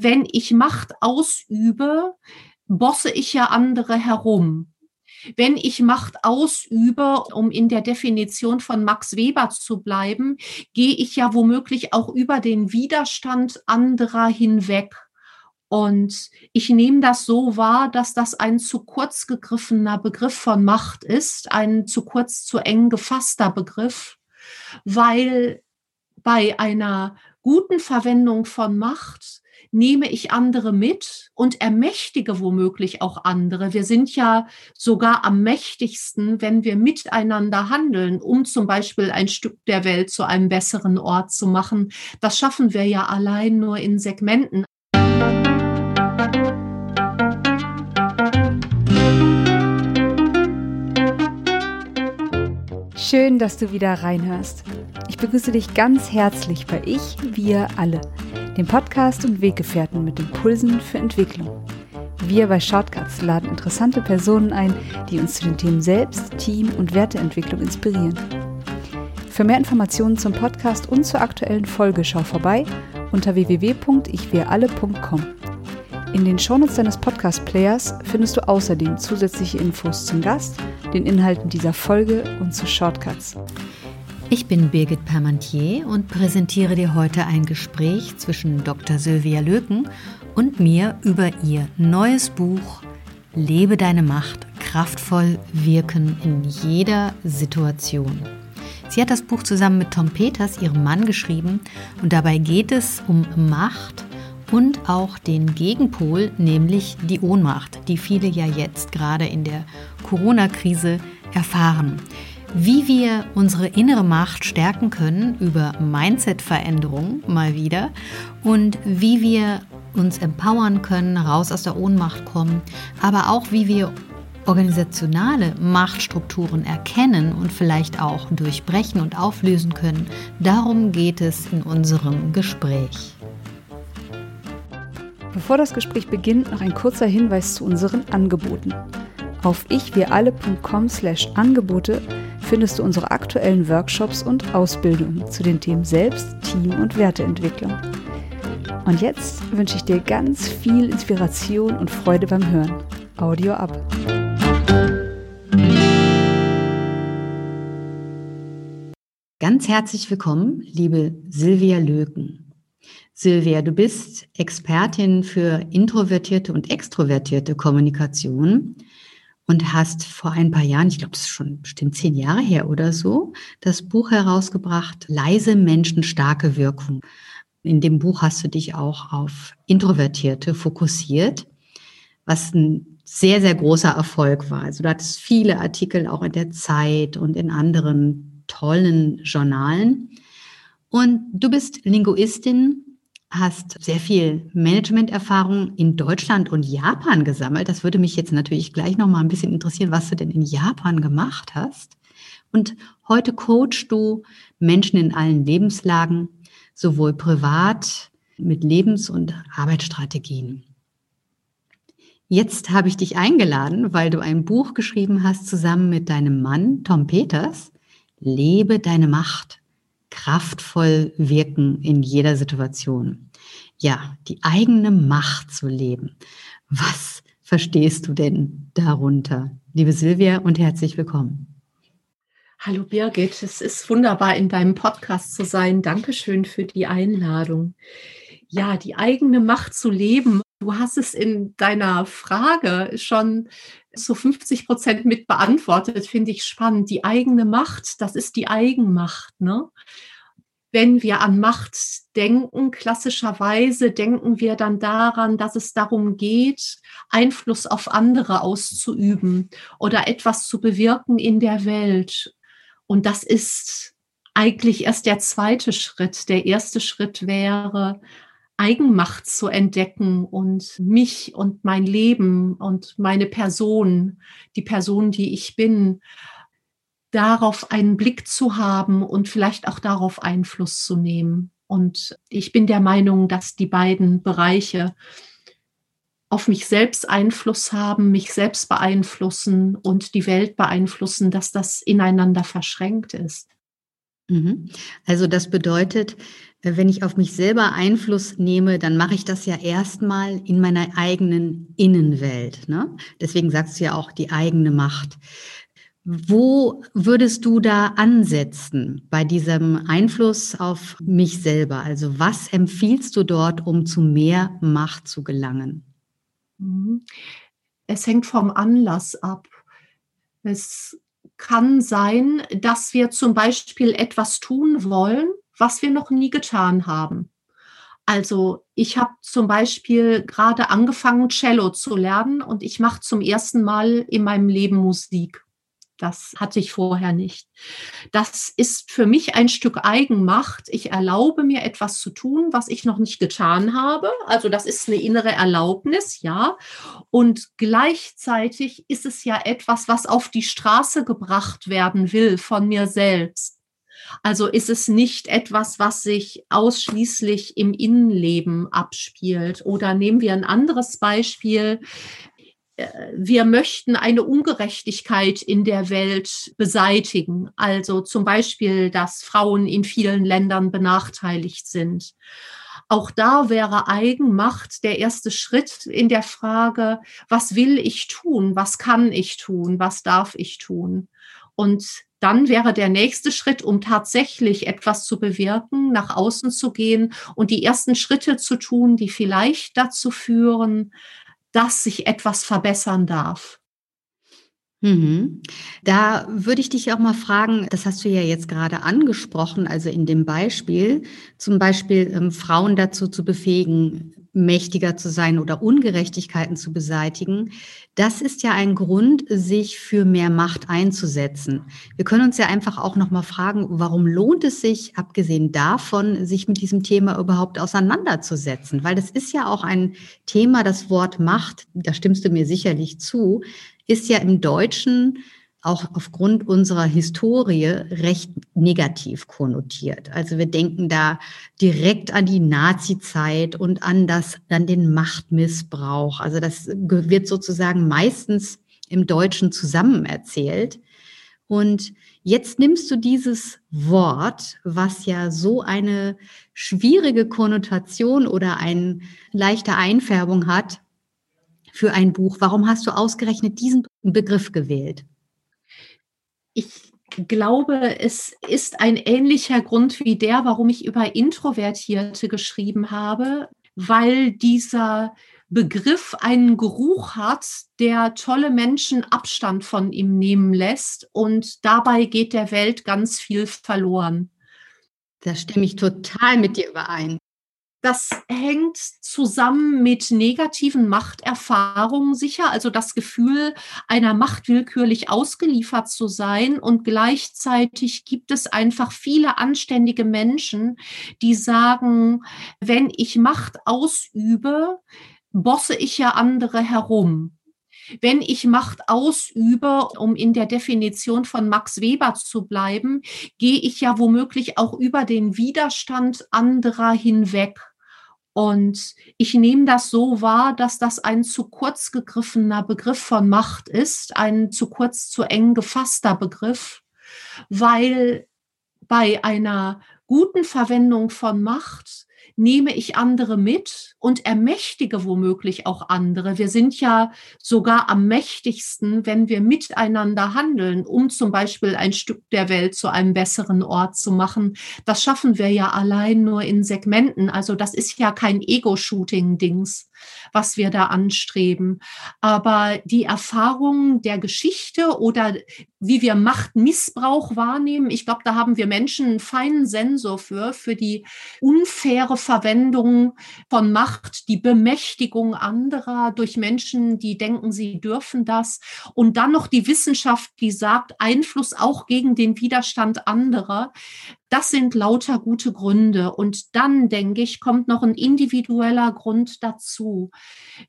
Wenn ich Macht ausübe, bosse ich ja andere herum. Wenn ich Macht ausübe, um in der Definition von Max Weber zu bleiben, gehe ich ja womöglich auch über den Widerstand anderer hinweg. Und ich nehme das so wahr, dass das ein zu kurz gegriffener Begriff von Macht ist, ein zu kurz, zu eng gefasster Begriff, weil bei einer guten Verwendung von Macht nehme ich andere mit und ermächtige womöglich auch andere. Wir sind ja sogar am mächtigsten, wenn wir miteinander handeln, um zum Beispiel ein Stück der Welt zu einem besseren Ort zu machen. Das schaffen wir ja allein nur in Segmenten. Schön, dass du wieder reinhörst. Ich begrüße dich ganz herzlich bei Ich, wir alle, dem Podcast und Weggefährten mit Impulsen für Entwicklung. Wir bei Shortcuts laden interessante Personen ein, die uns zu den Themen Selbst, Team und Werteentwicklung inspirieren. Für mehr Informationen zum Podcast und zur aktuellen Folge schau vorbei unter www.ichwiralle.com. In den Shownotes deines Podcast-Players findest du außerdem zusätzliche Infos zum Gast, den Inhalten dieser Folge und zu Shortcuts. Ich bin Birgit Permantier und präsentiere dir heute ein Gespräch zwischen Dr. Sylvia Löken und mir über ihr neues Buch Lebe deine Macht, kraftvoll wirken in jeder Situation. Sie hat das Buch zusammen mit Tom Peters, ihrem Mann, geschrieben und dabei geht es um Macht und auch den Gegenpol, nämlich die Ohnmacht, die viele ja jetzt gerade in der Corona-Krise erfahren. Wie wir unsere innere Macht stärken können über Mindset-Veränderung mal wieder und wie wir uns empowern können, raus aus der Ohnmacht kommen, aber auch wie wir organisationale Machtstrukturen erkennen und vielleicht auch durchbrechen und auflösen können. Darum geht es in unserem Gespräch. Bevor das Gespräch beginnt, noch ein kurzer Hinweis zu unseren Angeboten. Auf ichwiralle.com slash Angebote findest du unsere aktuellen Workshops und Ausbildungen zu den Themen Selbst, Team und Werteentwicklung. Und jetzt wünsche ich dir ganz viel Inspiration und Freude beim Hören. Audio ab. Ganz herzlich willkommen, liebe Silvia Löken. Silvia, du bist Expertin für introvertierte und extrovertierte Kommunikation und hast vor ein paar Jahren, ich glaube, es ist schon bestimmt zehn Jahre her oder so, das Buch herausgebracht, Leise Menschen, starke Wirkung. In dem Buch hast du dich auch auf Introvertierte fokussiert, was ein sehr, sehr großer Erfolg war. Also du hattest viele Artikel auch in der Zeit und in anderen tollen Journalen. Und du bist Linguistin hast sehr viel Managementerfahrung in Deutschland und Japan gesammelt. Das würde mich jetzt natürlich gleich noch mal ein bisschen interessieren, was du denn in Japan gemacht hast. Und heute coachst du Menschen in allen Lebenslagen, sowohl privat mit Lebens- und Arbeitsstrategien. Jetzt habe ich dich eingeladen, weil du ein Buch geschrieben hast zusammen mit deinem Mann Tom Peters. Lebe deine Macht kraftvoll wirken in jeder Situation. Ja, die eigene Macht zu leben. Was verstehst du denn darunter? Liebe Silvia und herzlich willkommen. Hallo Birgit, es ist wunderbar, in deinem Podcast zu sein. Dankeschön für die Einladung. Ja, die eigene Macht zu leben. Du hast es in deiner Frage schon so 50 Prozent mit beantwortet, finde ich spannend. Die eigene Macht, das ist die Eigenmacht. Ne? Wenn wir an Macht denken, klassischerweise denken wir dann daran, dass es darum geht, Einfluss auf andere auszuüben oder etwas zu bewirken in der Welt. Und das ist eigentlich erst der zweite Schritt. Der erste Schritt wäre, Eigenmacht zu entdecken und mich und mein Leben und meine Person, die Person, die ich bin, darauf einen Blick zu haben und vielleicht auch darauf Einfluss zu nehmen. Und ich bin der Meinung, dass die beiden Bereiche auf mich selbst Einfluss haben, mich selbst beeinflussen und die Welt beeinflussen, dass das ineinander verschränkt ist. Mhm. Also das bedeutet, wenn ich auf mich selber Einfluss nehme, dann mache ich das ja erstmal in meiner eigenen Innenwelt. Ne? Deswegen sagst du ja auch die eigene Macht. Wo würdest du da ansetzen bei diesem Einfluss auf mich selber? Also was empfiehlst du dort, um zu mehr Macht zu gelangen? Mhm. Es hängt vom Anlass ab. Es kann sein, dass wir zum Beispiel etwas tun wollen, was wir noch nie getan haben. Also ich habe zum Beispiel gerade angefangen, Cello zu lernen und ich mache zum ersten Mal in meinem Leben Musik. Das hatte ich vorher nicht. Das ist für mich ein Stück Eigenmacht. Ich erlaube mir etwas zu tun, was ich noch nicht getan habe. Also das ist eine innere Erlaubnis, ja. Und gleichzeitig ist es ja etwas, was auf die Straße gebracht werden will von mir selbst. Also ist es nicht etwas, was sich ausschließlich im Innenleben abspielt. Oder nehmen wir ein anderes Beispiel wir möchten eine Ungerechtigkeit in der Welt beseitigen. Also zum Beispiel, dass Frauen in vielen Ländern benachteiligt sind. Auch da wäre Eigenmacht der erste Schritt in der Frage, was will ich tun? Was kann ich tun? Was darf ich tun? Und dann wäre der nächste Schritt, um tatsächlich etwas zu bewirken, nach außen zu gehen und die ersten Schritte zu tun, die vielleicht dazu führen, dass sich etwas verbessern darf. Mhm. Da würde ich dich auch mal fragen, das hast du ja jetzt gerade angesprochen, also in dem Beispiel, zum Beispiel ähm, Frauen dazu zu befähigen, mächtiger zu sein oder Ungerechtigkeiten zu beseitigen, das ist ja ein Grund, sich für mehr Macht einzusetzen. Wir können uns ja einfach auch noch mal fragen, warum lohnt es sich, abgesehen davon, sich mit diesem Thema überhaupt auseinanderzusetzen? Weil das ist ja auch ein Thema, das Wort Macht, da stimmst du mir sicherlich zu, ist ja im Deutschen auch aufgrund unserer Historie recht negativ konnotiert. Also wir denken da direkt an die Nazi-Zeit und an das, an den Machtmissbrauch. Also das wird sozusagen meistens im Deutschen zusammen erzählt. Und jetzt nimmst du dieses Wort, was ja so eine schwierige Konnotation oder eine leichte Einfärbung hat, für ein Buch. Warum hast du ausgerechnet diesen Begriff gewählt? ich glaube, es ist ein ähnlicher Grund wie der, warum ich über Introvertierte geschrieben habe, weil dieser Begriff einen Geruch hat, der tolle Menschen Abstand von ihm nehmen lässt und dabei geht der Welt ganz viel verloren. Da stimme ich total mit dir überein. Das hängt zusammen mit negativen Machterfahrungen sicher, also das Gefühl, einer Macht willkürlich ausgeliefert zu sein. Und gleichzeitig gibt es einfach viele anständige Menschen, die sagen, wenn ich Macht ausübe, bosse ich ja andere herum. Wenn ich Macht ausübe, um in der Definition von Max Weber zu bleiben, gehe ich ja womöglich auch über den Widerstand anderer hinweg. Und ich nehme das so wahr, dass das ein zu kurz gegriffener Begriff von Macht ist, ein zu kurz, zu eng gefasster Begriff, weil bei einer guten Verwendung von Macht nehme ich andere mit und ermächtige womöglich auch andere. Wir sind ja sogar am mächtigsten, wenn wir miteinander handeln, um zum Beispiel ein Stück der Welt zu einem besseren Ort zu machen. Das schaffen wir ja allein nur in Segmenten. Also das ist ja kein Ego-Shooting-Dings, was wir da anstreben. Aber die Erfahrung der Geschichte oder wie wir Machtmissbrauch wahrnehmen, ich glaube, da haben wir Menschen einen feinen Sensor für, für die unfaire Verwendung von Macht, die Bemächtigung anderer durch Menschen, die denken, sie dürfen das. Und dann noch die Wissenschaft, die sagt, Einfluss auch gegen den Widerstand anderer. Das sind lauter gute Gründe. Und dann, denke ich, kommt noch ein individueller Grund dazu.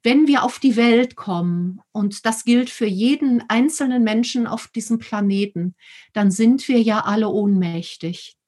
Wenn wir auf die Welt kommen, und das gilt für jeden einzelnen Menschen auf diesem Planeten, dann sind wir ja alle ohnmächtig.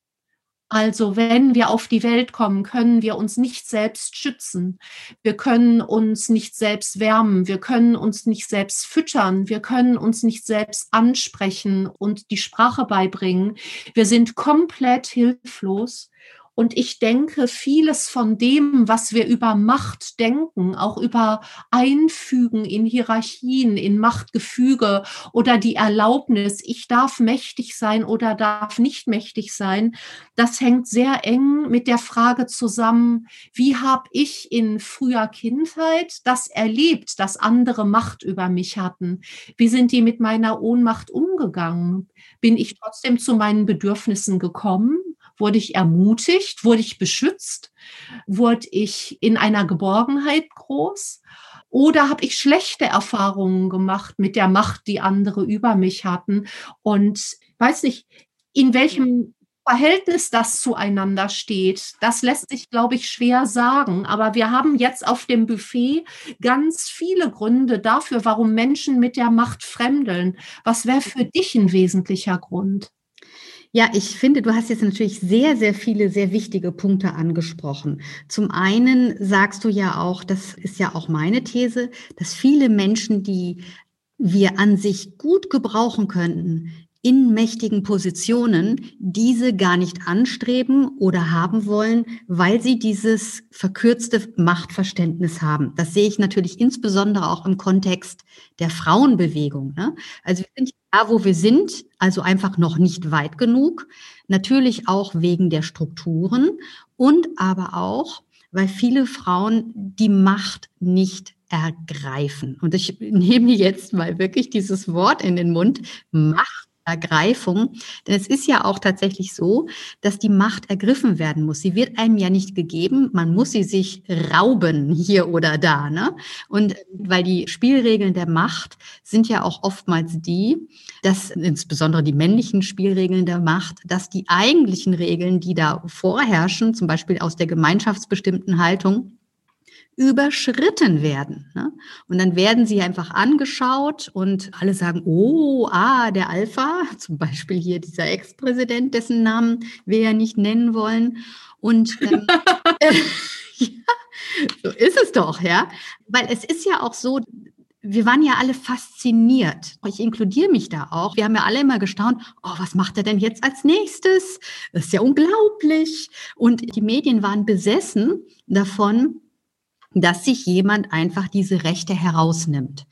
Also wenn wir auf die Welt kommen, können wir uns nicht selbst schützen. Wir können uns nicht selbst wärmen. Wir können uns nicht selbst füttern. Wir können uns nicht selbst ansprechen und die Sprache beibringen. Wir sind komplett hilflos. Und ich denke, vieles von dem, was wir über Macht denken, auch über Einfügen in Hierarchien, in Machtgefüge oder die Erlaubnis, ich darf mächtig sein oder darf nicht mächtig sein, das hängt sehr eng mit der Frage zusammen, wie habe ich in früher Kindheit das erlebt, dass andere Macht über mich hatten? Wie sind die mit meiner Ohnmacht umgegangen? Bin ich trotzdem zu meinen Bedürfnissen gekommen? Wurde ich ermutigt? Wurde ich beschützt? Wurde ich in einer Geborgenheit groß? Oder habe ich schlechte Erfahrungen gemacht mit der Macht, die andere über mich hatten? Und weiß nicht, in welchem Verhältnis das zueinander steht, das lässt sich, glaube ich, schwer sagen. Aber wir haben jetzt auf dem Buffet ganz viele Gründe dafür, warum Menschen mit der Macht fremdeln. Was wäre für dich ein wesentlicher Grund? Ja, ich finde, du hast jetzt natürlich sehr, sehr viele sehr wichtige Punkte angesprochen. Zum einen sagst du ja auch, das ist ja auch meine These, dass viele Menschen, die wir an sich gut gebrauchen könnten, in mächtigen Positionen diese gar nicht anstreben oder haben wollen, weil sie dieses verkürzte Machtverständnis haben. Das sehe ich natürlich insbesondere auch im Kontext der Frauenbewegung. Ne? Also wir sind da, wo wir sind, also einfach noch nicht weit genug. Natürlich auch wegen der Strukturen und aber auch, weil viele Frauen die Macht nicht ergreifen. Und ich nehme jetzt mal wirklich dieses Wort in den Mund, Macht Ergreifung. Denn es ist ja auch tatsächlich so, dass die Macht ergriffen werden muss. Sie wird einem ja nicht gegeben. Man muss sie sich rauben hier oder da. Ne? Und weil die Spielregeln der Macht sind ja auch oftmals die, dass insbesondere die männlichen Spielregeln der Macht, dass die eigentlichen Regeln, die da vorherrschen, zum Beispiel aus der gemeinschaftsbestimmten Haltung, überschritten werden. Ne? Und dann werden sie einfach angeschaut und alle sagen, oh, ah, der Alpha, zum Beispiel hier dieser Ex-Präsident, dessen Namen wir ja nicht nennen wollen. Und ähm, äh, ja, so ist es doch, ja. Weil es ist ja auch so, wir waren ja alle fasziniert. Ich inkludiere mich da auch. Wir haben ja alle immer gestaunt, oh, was macht er denn jetzt als nächstes? Das ist ja unglaublich. Und die Medien waren besessen davon, dass sich jemand einfach diese Rechte herausnimmt.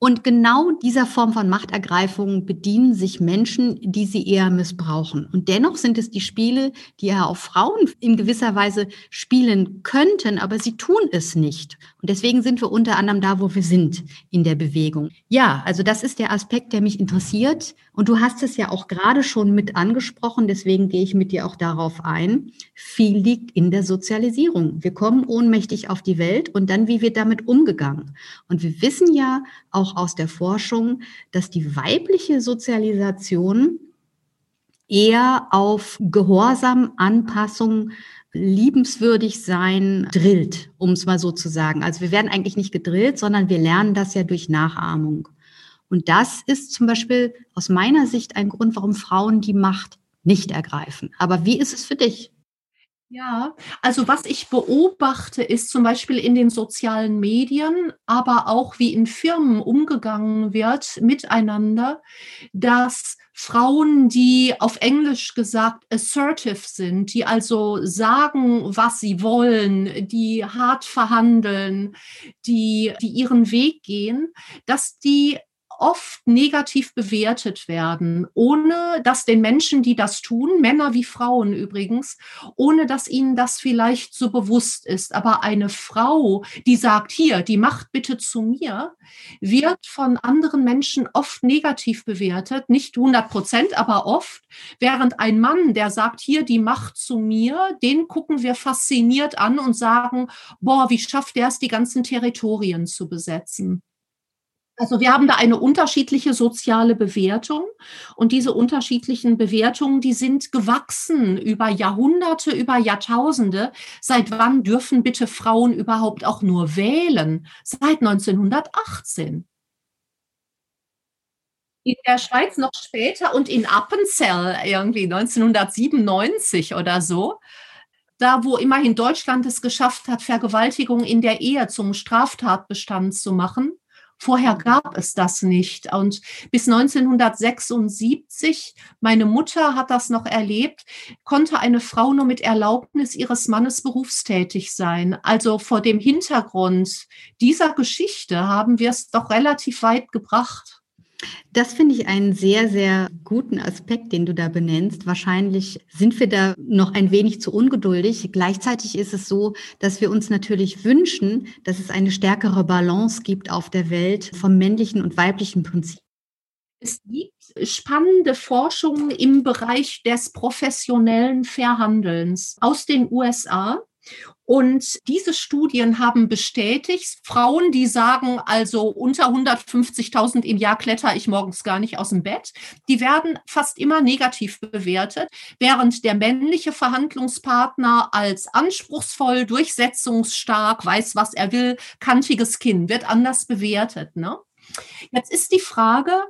Und genau dieser Form von Machtergreifung bedienen sich Menschen, die sie eher missbrauchen. Und dennoch sind es die Spiele, die ja auch Frauen in gewisser Weise spielen könnten, aber sie tun es nicht. Und deswegen sind wir unter anderem da, wo wir sind in der Bewegung. Ja, also das ist der Aspekt, der mich interessiert. Und du hast es ja auch gerade schon mit angesprochen, deswegen gehe ich mit dir auch darauf ein. Viel liegt in der Sozialisierung. Wir kommen ohnmächtig auf die Welt und dann, wie wird damit umgegangen? Und wir wissen ja auch aus der Forschung, dass die weibliche Sozialisation eher auf Gehorsam, Anpassung, liebenswürdig sein drillt, um es mal so zu sagen. Also wir werden eigentlich nicht gedrillt, sondern wir lernen das ja durch Nachahmung. Und das ist zum Beispiel aus meiner Sicht ein Grund, warum Frauen die Macht nicht ergreifen. Aber wie ist es für dich? Ja, also was ich beobachte, ist zum Beispiel in den sozialen Medien, aber auch wie in Firmen umgegangen wird miteinander, dass Frauen, die auf Englisch gesagt assertive sind, die also sagen, was sie wollen, die hart verhandeln, die, die ihren Weg gehen, dass die oft negativ bewertet werden, ohne dass den Menschen, die das tun, Männer wie Frauen übrigens, ohne dass ihnen das vielleicht so bewusst ist. Aber eine Frau, die sagt, hier, die Macht bitte zu mir, wird von anderen Menschen oft negativ bewertet, nicht 100 Prozent, aber oft, während ein Mann, der sagt, hier, die Macht zu mir, den gucken wir fasziniert an und sagen, boah, wie schafft der es, die ganzen Territorien zu besetzen? Also wir haben da eine unterschiedliche soziale Bewertung und diese unterschiedlichen Bewertungen, die sind gewachsen über Jahrhunderte, über Jahrtausende. Seit wann dürfen bitte Frauen überhaupt auch nur wählen? Seit 1918. In der Schweiz noch später und in Appenzell irgendwie 1997 oder so. Da, wo immerhin Deutschland es geschafft hat, Vergewaltigung in der Ehe zum Straftatbestand zu machen Vorher gab es das nicht. Und bis 1976, meine Mutter hat das noch erlebt, konnte eine Frau nur mit Erlaubnis ihres Mannes berufstätig sein. Also vor dem Hintergrund dieser Geschichte haben wir es doch relativ weit gebracht. Das finde ich einen sehr, sehr guten Aspekt, den du da benennst. Wahrscheinlich sind wir da noch ein wenig zu ungeduldig. Gleichzeitig ist es so, dass wir uns natürlich wünschen, dass es eine stärkere Balance gibt auf der Welt vom männlichen und weiblichen Prinzip. Es gibt spannende Forschungen im Bereich des professionellen Verhandelns aus den USA. Und diese Studien haben bestätigt, Frauen, die sagen, also unter 150.000 im Jahr kletter ich morgens gar nicht aus dem Bett, die werden fast immer negativ bewertet, während der männliche Verhandlungspartner als anspruchsvoll, durchsetzungsstark, weiß, was er will, kantiges Kinn wird anders bewertet. Ne? Jetzt ist die Frage,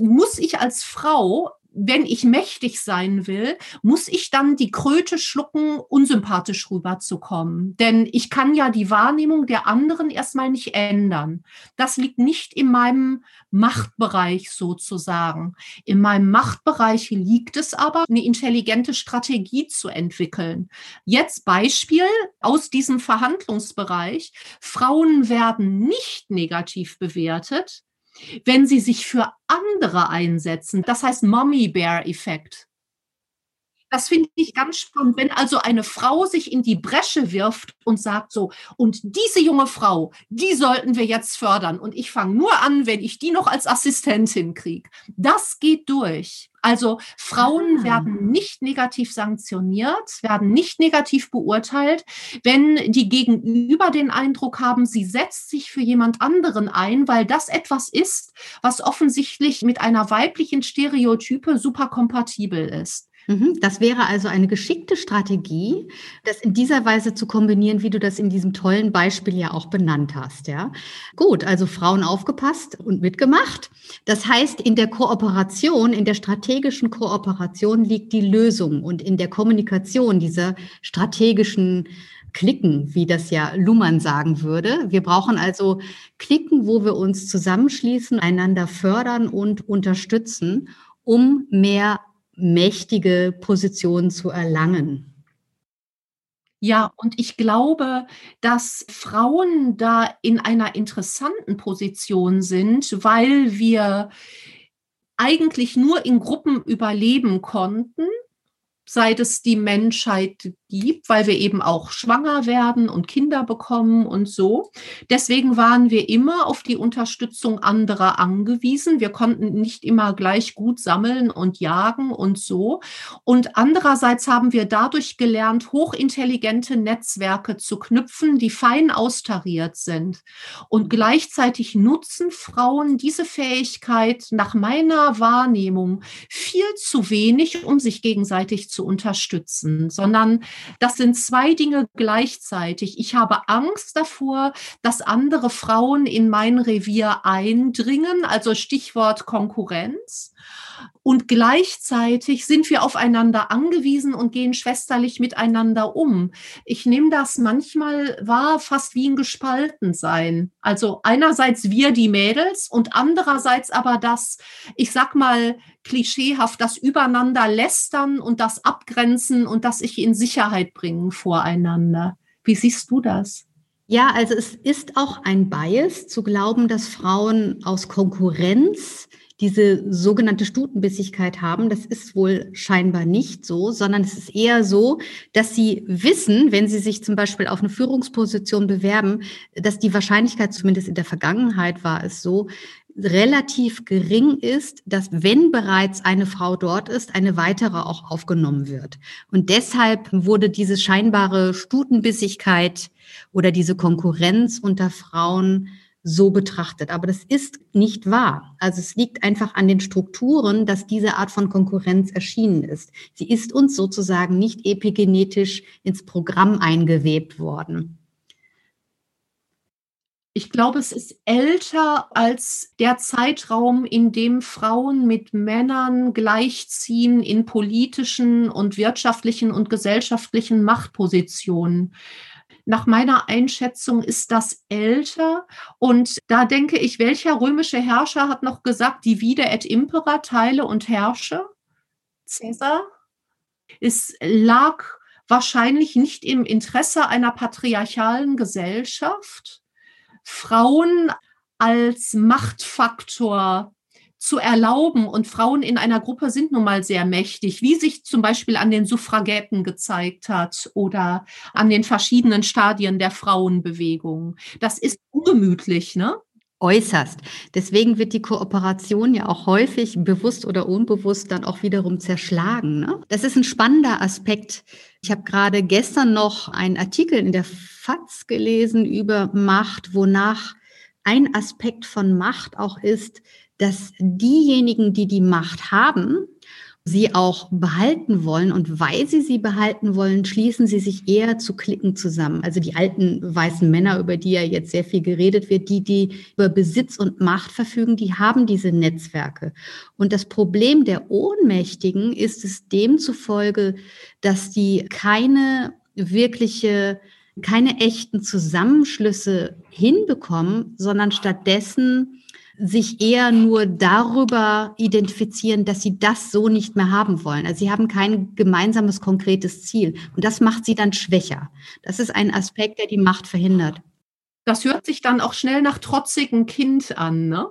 muss ich als Frau wenn ich mächtig sein will, muss ich dann die Kröte schlucken, unsympathisch rüberzukommen. Denn ich kann ja die Wahrnehmung der anderen erstmal nicht ändern. Das liegt nicht in meinem Machtbereich sozusagen. In meinem Machtbereich liegt es aber, eine intelligente Strategie zu entwickeln. Jetzt Beispiel aus diesem Verhandlungsbereich. Frauen werden nicht negativ bewertet, wenn sie sich für andere einsetzen. Das heißt Mommy Bear Effekt. Das finde ich ganz spannend, wenn also eine Frau sich in die Bresche wirft und sagt so, und diese junge Frau, die sollten wir jetzt fördern. Und ich fange nur an, wenn ich die noch als Assistentin kriege. Das geht durch. Also Frauen ah. werden nicht negativ sanktioniert, werden nicht negativ beurteilt, wenn die Gegenüber den Eindruck haben, sie setzt sich für jemand anderen ein, weil das etwas ist, was offensichtlich mit einer weiblichen Stereotype super kompatibel ist. Mhm, das wäre also eine geschickte Strategie, das in dieser Weise zu kombinieren, wie du das in diesem tollen Beispiel ja auch benannt hast. Ja, gut, also Frauen aufgepasst und mitgemacht. Das heißt, in der Kooperation, in der strategischen Kooperation liegt die Lösung und in der Kommunikation dieser strategischen Klicken, wie das ja Luhmann sagen würde. Wir brauchen also Klicken, wo wir uns zusammenschließen, einander fördern und unterstützen, um mehr mächtige Positionen zu erlangen. Ja, und ich glaube, dass Frauen da in einer interessanten Position sind, weil wir eigentlich nur in Gruppen überleben konnten seit es die Menschheit gibt, weil wir eben auch schwanger werden und Kinder bekommen und so. Deswegen waren wir immer auf die Unterstützung anderer angewiesen. Wir konnten nicht immer gleich gut sammeln und jagen und so. Und andererseits haben wir dadurch gelernt, hochintelligente Netzwerke zu knüpfen, die fein austariert sind. Und gleichzeitig nutzen Frauen diese Fähigkeit nach meiner Wahrnehmung viel zu wenig, um sich gegenseitig zu zu unterstützen, sondern das sind zwei Dinge gleichzeitig. Ich habe Angst davor, dass andere Frauen in mein Revier eindringen, also Stichwort Konkurrenz. Und gleichzeitig sind wir aufeinander angewiesen und gehen schwesterlich miteinander um. Ich nehme das manchmal wahr, fast wie ein Gespaltensein. Also einerseits wir die Mädels und andererseits aber das, ich sag mal, klischeehaft, das Übereinander lästern und das Abgrenzen und das sich in Sicherheit bringen voreinander. Wie siehst du das? Ja, also es ist auch ein Bias zu glauben, dass Frauen aus Konkurrenz diese sogenannte Stutenbissigkeit haben. Das ist wohl scheinbar nicht so, sondern es ist eher so, dass sie wissen, wenn sie sich zum Beispiel auf eine Führungsposition bewerben, dass die Wahrscheinlichkeit, zumindest in der Vergangenheit war es so, relativ gering ist, dass wenn bereits eine Frau dort ist, eine weitere auch aufgenommen wird. Und deshalb wurde diese scheinbare Stutenbissigkeit oder diese Konkurrenz unter Frauen so betrachtet. Aber das ist nicht wahr. Also es liegt einfach an den Strukturen, dass diese Art von Konkurrenz erschienen ist. Sie ist uns sozusagen nicht epigenetisch ins Programm eingewebt worden. Ich glaube, es ist älter als der Zeitraum, in dem Frauen mit Männern gleichziehen in politischen und wirtschaftlichen und gesellschaftlichen Machtpositionen. Nach meiner Einschätzung ist das älter. Und da denke ich, welcher römische Herrscher hat noch gesagt, divide et impera, teile und herrsche? Cäsar? Es lag wahrscheinlich nicht im Interesse einer patriarchalen Gesellschaft, Frauen als Machtfaktor zu erlauben. Und Frauen in einer Gruppe sind nun mal sehr mächtig, wie sich zum Beispiel an den Suffragetten gezeigt hat oder an den verschiedenen Stadien der Frauenbewegung. Das ist ungemütlich, ne? Äußerst. Deswegen wird die Kooperation ja auch häufig bewusst oder unbewusst dann auch wiederum zerschlagen. Ne? Das ist ein spannender Aspekt. Ich habe gerade gestern noch einen Artikel in der FAZ gelesen über Macht, wonach ein Aspekt von Macht auch ist, dass diejenigen, die die Macht haben, sie auch behalten wollen. Und weil sie sie behalten wollen, schließen sie sich eher zu Klicken zusammen. Also die alten weißen Männer, über die ja jetzt sehr viel geredet wird, die, die über Besitz und Macht verfügen, die haben diese Netzwerke. Und das Problem der Ohnmächtigen ist es demzufolge, dass die keine wirkliche keine echten Zusammenschlüsse hinbekommen, sondern stattdessen sich eher nur darüber identifizieren, dass sie das so nicht mehr haben wollen. Also sie haben kein gemeinsames, konkretes Ziel. Und das macht sie dann schwächer. Das ist ein Aspekt, der die Macht verhindert. Das hört sich dann auch schnell nach trotzigen Kind an, ne?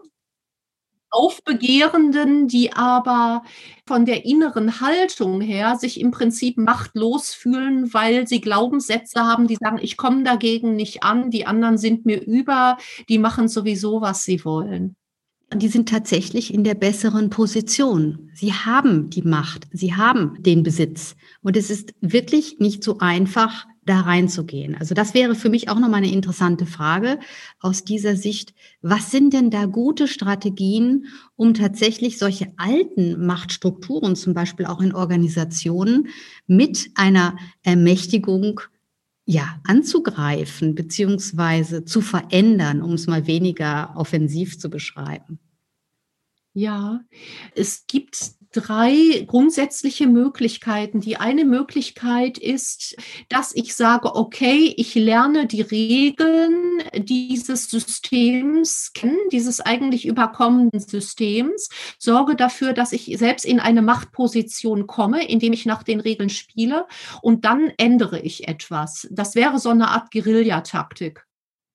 Aufbegehrenden, die aber von der inneren Haltung her sich im Prinzip machtlos fühlen, weil sie Glaubenssätze haben, die sagen, ich komme dagegen nicht an, die anderen sind mir über, die machen sowieso, was sie wollen. Die sind tatsächlich in der besseren Position. Sie haben die Macht, sie haben den Besitz. Und es ist wirklich nicht so einfach, da reinzugehen. Also das wäre für mich auch nochmal eine interessante Frage aus dieser Sicht. Was sind denn da gute Strategien, um tatsächlich solche alten Machtstrukturen, zum Beispiel auch in Organisationen, mit einer Ermächtigung ja, anzugreifen beziehungsweise zu verändern, um es mal weniger offensiv zu beschreiben? Ja, es gibt drei grundsätzliche Möglichkeiten. Die eine Möglichkeit ist, dass ich sage, okay, ich lerne die Regeln dieses Systems kennen, dieses eigentlich überkommenen Systems, sorge dafür, dass ich selbst in eine Machtposition komme, indem ich nach den Regeln spiele und dann ändere ich etwas. Das wäre so eine Art Guerillataktik.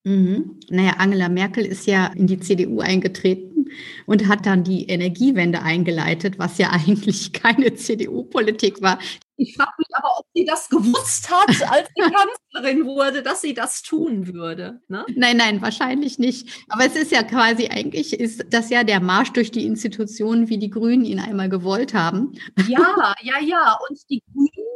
Mhm. Naja, Angela Merkel ist ja in die CDU eingetreten und hat dann die Energiewende eingeleitet, was ja eigentlich keine CDU-Politik war. Ich frage mich aber, ob sie das gewusst hat, als sie Kanzlerin wurde, dass sie das tun würde. Ne? Nein, nein, wahrscheinlich nicht. Aber es ist ja quasi, eigentlich ist das ja der Marsch durch die Institutionen, wie die Grünen ihn einmal gewollt haben. Ja, ja, ja. Und die Grünen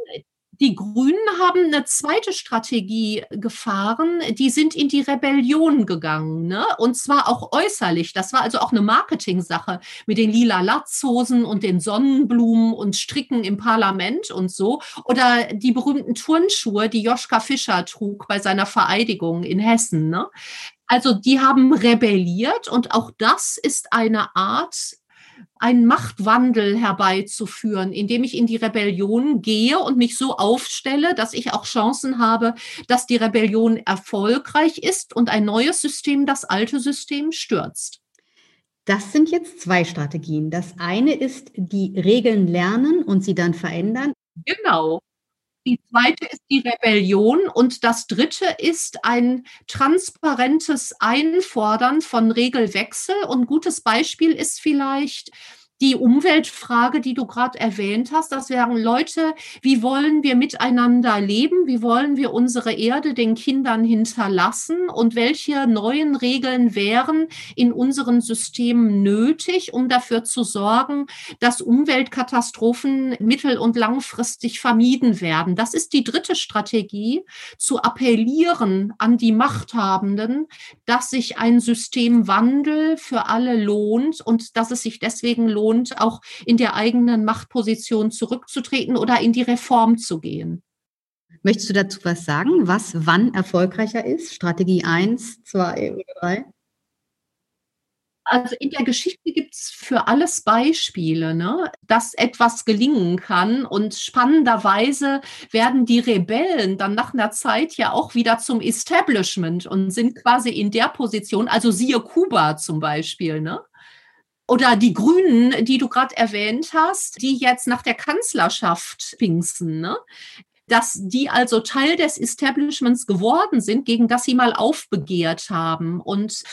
die Grünen haben eine zweite Strategie gefahren. Die sind in die Rebellion gegangen, ne? Und zwar auch äußerlich. Das war also auch eine Marketing-Sache mit den lila Latzhosen und den Sonnenblumen und Stricken im Parlament und so. Oder die berühmten Turnschuhe, die Joschka Fischer trug bei seiner Vereidigung in Hessen, ne? Also die haben rebelliert und auch das ist eine Art einen Machtwandel herbeizuführen, indem ich in die Rebellion gehe und mich so aufstelle, dass ich auch Chancen habe, dass die Rebellion erfolgreich ist und ein neues System das alte System stürzt. Das sind jetzt zwei Strategien. Das eine ist die Regeln lernen und sie dann verändern. Genau. Die zweite ist die Rebellion und das dritte ist ein transparentes Einfordern von Regelwechsel. Und ein gutes Beispiel ist vielleicht die Umweltfrage, die du gerade erwähnt hast, das wären Leute, wie wollen wir miteinander leben? Wie wollen wir unsere Erde den Kindern hinterlassen? Und welche neuen Regeln wären in unseren Systemen nötig, um dafür zu sorgen, dass Umweltkatastrophen mittel- und langfristig vermieden werden? Das ist die dritte Strategie, zu appellieren an die Machthabenden, dass sich ein Systemwandel für alle lohnt und dass es sich deswegen lohnt, lohnt, auch in der eigenen Machtposition zurückzutreten oder in die Reform zu gehen. Möchtest du dazu was sagen, was wann erfolgreicher ist? Strategie 1, 2 oder 3? Also in der Geschichte gibt es für alles Beispiele, ne? dass etwas gelingen kann. Und spannenderweise werden die Rebellen dann nach einer Zeit ja auch wieder zum Establishment und sind quasi in der Position, also siehe Kuba zum Beispiel, ne? Oder die Grünen, die du gerade erwähnt hast, die jetzt nach der Kanzlerschaft pinksen, ne? dass die also Teil des Establishments geworden sind, gegen das sie mal aufbegehrt haben. Und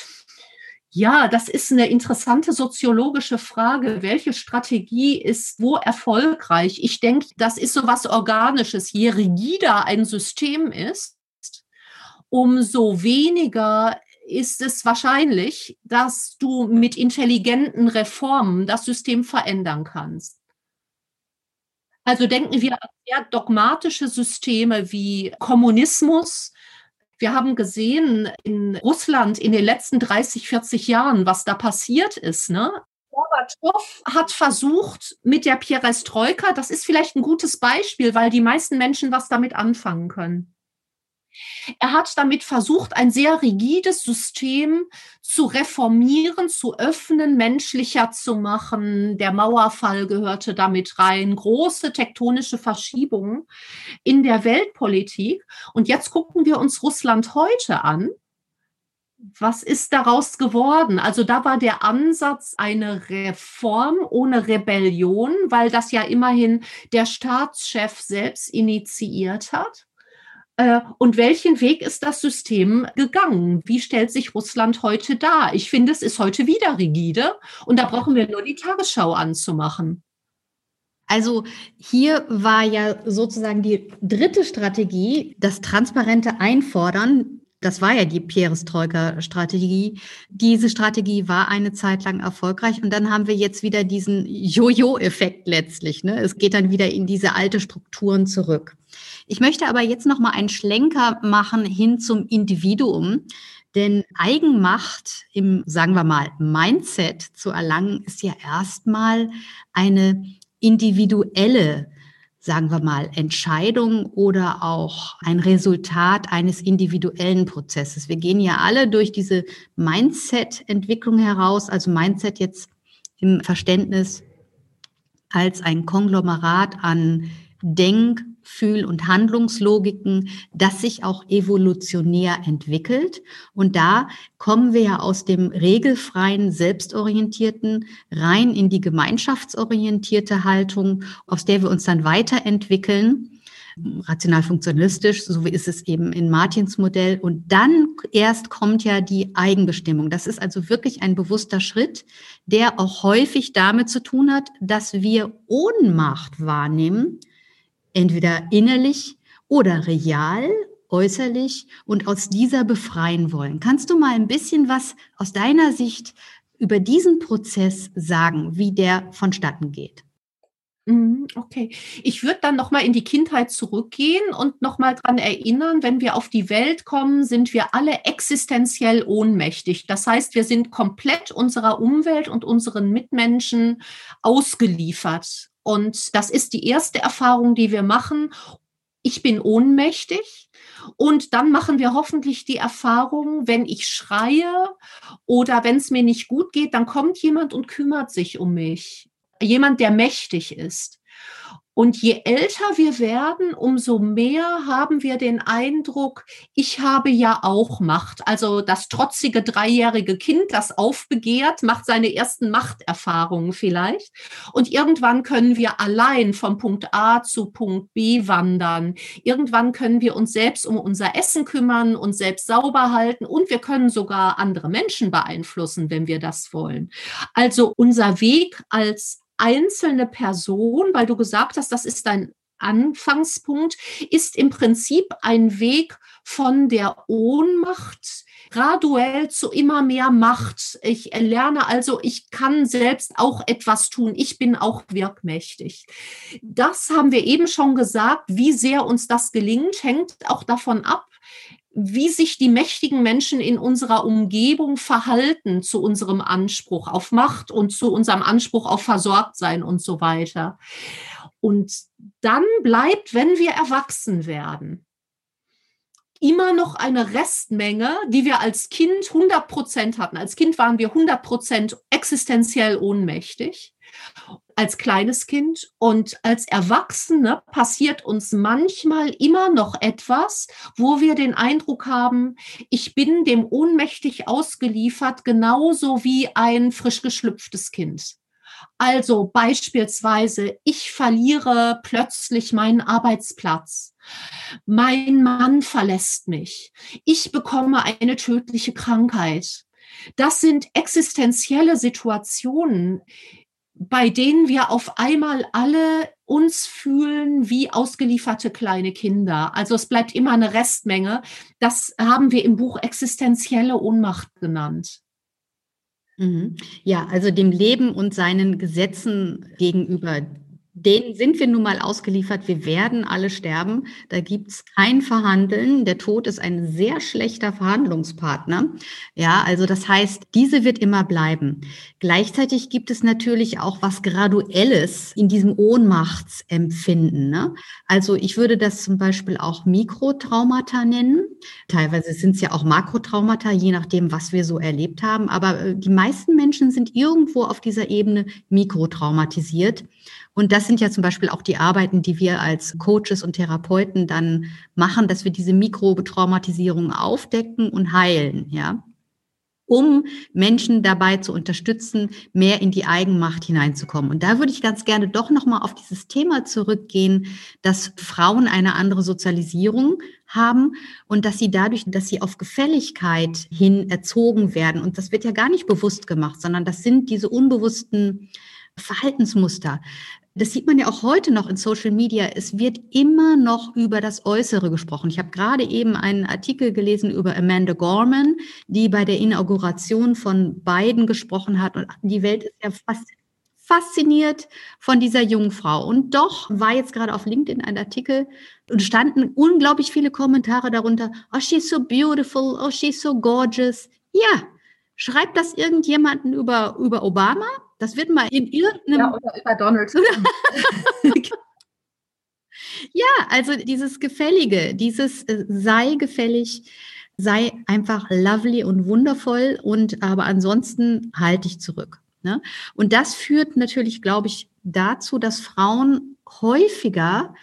ja, das ist eine interessante soziologische Frage. Welche Strategie ist wo erfolgreich? Ich denke, das ist so was Organisches. Je rigider ein System ist, umso weniger ist es wahrscheinlich, dass du mit intelligenten Reformen das System verändern kannst. Also denken wir an sehr dogmatische Systeme wie Kommunismus, wir haben gesehen in Russland in den letzten 30, 40 Jahren, was da passiert ist. Ne? Gorbatschow hat versucht mit der Perestroika, das ist vielleicht ein gutes Beispiel, weil die meisten Menschen was damit anfangen können. Er hat damit versucht, ein sehr rigides System zu reformieren, zu öffnen, menschlicher zu machen. Der Mauerfall gehörte damit rein. Große tektonische Verschiebungen in der Weltpolitik. Und jetzt gucken wir uns Russland heute an. Was ist daraus geworden? Also da war der Ansatz eine Reform ohne Rebellion, weil das ja immerhin der Staatschef selbst initiiert hat. Äh, und welchen Weg ist das System gegangen? Wie stellt sich Russland heute dar? Ich finde, es ist heute wieder rigide und da brauchen wir nur die Tagesschau anzumachen. Also hier war ja sozusagen die dritte Strategie, das transparente Einfordern. Das war ja die Perestroika-Strategie. Diese Strategie war eine Zeit lang erfolgreich und dann haben wir jetzt wieder diesen Jojo-Effekt letztlich. Ne? Es geht dann wieder in diese alte Strukturen zurück. Ich möchte aber jetzt noch mal einen Schlenker machen hin zum Individuum. Denn Eigenmacht im, sagen wir mal, Mindset zu erlangen, ist ja erstmal eine individuelle, sagen wir mal, Entscheidung oder auch ein Resultat eines individuellen Prozesses. Wir gehen ja alle durch diese Mindset-Entwicklung heraus, also Mindset jetzt im Verständnis als ein Konglomerat an Denk-, Fühl- und Handlungslogiken, das sich auch evolutionär entwickelt. Und da kommen wir ja aus dem regelfreien, selbstorientierten rein in die gemeinschaftsorientierte Haltung, aus der wir uns dann weiterentwickeln rational-funktionalistisch, so wie ist es eben in Martins Modell. Und dann erst kommt ja die Eigenbestimmung. Das ist also wirklich ein bewusster Schritt, der auch häufig damit zu tun hat, dass wir Ohnmacht wahrnehmen entweder innerlich oder real, äußerlich und aus dieser befreien wollen. Kannst du mal ein bisschen was aus deiner Sicht über diesen Prozess sagen, wie der vonstatten geht? Mhm, okay, ich würde dann noch mal in die Kindheit zurückgehen und noch mal dran erinnern, wenn wir auf die Welt kommen, sind wir alle existenziell ohnmächtig. Das heißt, wir sind komplett unserer Umwelt und unseren Mitmenschen ausgeliefert. Und das ist die erste Erfahrung, die wir machen. Ich bin ohnmächtig. Und dann machen wir hoffentlich die Erfahrung, wenn ich schreie oder wenn es mir nicht gut geht, dann kommt jemand und kümmert sich um mich. Jemand, der mächtig ist. Und je älter wir werden, umso mehr haben wir den Eindruck, ich habe ja auch Macht. Also das trotzige dreijährige Kind, das aufbegehrt, macht seine ersten Machterfahrungen vielleicht. Und irgendwann können wir allein vom Punkt A zu Punkt B wandern. Irgendwann können wir uns selbst um unser Essen kümmern, uns selbst sauber halten und wir können sogar andere Menschen beeinflussen, wenn wir das wollen. Also unser Weg als einzelne Person, weil du gesagt hast, das ist dein Anfangspunkt, ist im Prinzip ein Weg von der Ohnmacht graduell zu immer mehr Macht. Ich lerne also, ich kann selbst auch etwas tun. Ich bin auch wirkmächtig. Das haben wir eben schon gesagt. Wie sehr uns das gelingt, hängt auch davon ab, wie sich die mächtigen Menschen in unserer Umgebung verhalten zu unserem Anspruch auf Macht und zu unserem Anspruch auf Versorgtsein und so weiter. Und dann bleibt, wenn wir erwachsen werden, immer noch eine Restmenge, die wir als Kind 100 Prozent hatten. Als Kind waren wir 100 Prozent existenziell ohnmächtig als kleines Kind und als Erwachsene passiert uns manchmal immer noch etwas, wo wir den Eindruck haben, ich bin dem ohnmächtig ausgeliefert, genauso wie ein frisch geschlüpftes Kind. Also beispielsweise, ich verliere plötzlich meinen Arbeitsplatz. Mein Mann verlässt mich. Ich bekomme eine tödliche Krankheit. Das sind existenzielle Situationen, bei denen wir auf einmal alle uns fühlen wie ausgelieferte kleine Kinder. Also es bleibt immer eine Restmenge. Das haben wir im Buch existenzielle Ohnmacht genannt. Mhm. Ja, also dem Leben und seinen Gesetzen gegenüber, denen sind wir nun mal ausgeliefert. Wir werden alle sterben. Da gibt es kein Verhandeln. Der Tod ist ein sehr schlechter Verhandlungspartner. Ja, also das heißt, diese wird immer bleiben. Gleichzeitig gibt es natürlich auch was Graduelles in diesem Ohnmachtsempfinden. Ne? Also ich würde das zum Beispiel auch Mikrotraumata nennen. Teilweise sind es ja auch Makrotraumata, je nachdem, was wir so erlebt haben. Aber äh, die meisten Menschen sind irgendwo auf dieser Ebene mikrotraumatisiert. Und das sind ja zum Beispiel auch die Arbeiten, die wir als Coaches und Therapeuten dann machen, dass wir diese Mikrobetraumatisierung aufdecken und heilen, ja um Menschen dabei zu unterstützen, mehr in die Eigenmacht hineinzukommen. Und da würde ich ganz gerne doch nochmal auf dieses Thema zurückgehen, dass Frauen eine andere Sozialisierung haben und dass sie dadurch, dass sie auf Gefälligkeit hin erzogen werden. Und das wird ja gar nicht bewusst gemacht, sondern das sind diese unbewussten Verhaltensmuster. Das sieht man ja auch heute noch in Social Media. Es wird immer noch über das Äußere gesprochen. Ich habe gerade eben einen Artikel gelesen über Amanda Gorman, die bei der Inauguration von Biden gesprochen hat. Und die Welt ist ja fast fasziniert von dieser jungen Frau. Und doch war jetzt gerade auf LinkedIn ein Artikel und standen unglaublich viele Kommentare darunter. Oh, she's so beautiful. Oh, she's so gorgeous. Ja, schreibt das irgendjemanden über, über Obama? Das wird mal in irgendeinem. Ja, oder über Donald Trump. ja, also dieses Gefällige, dieses äh, sei gefällig, sei einfach lovely und wundervoll und aber ansonsten halte ich zurück. Ne? Und das führt natürlich, glaube ich, dazu, dass Frauen häufiger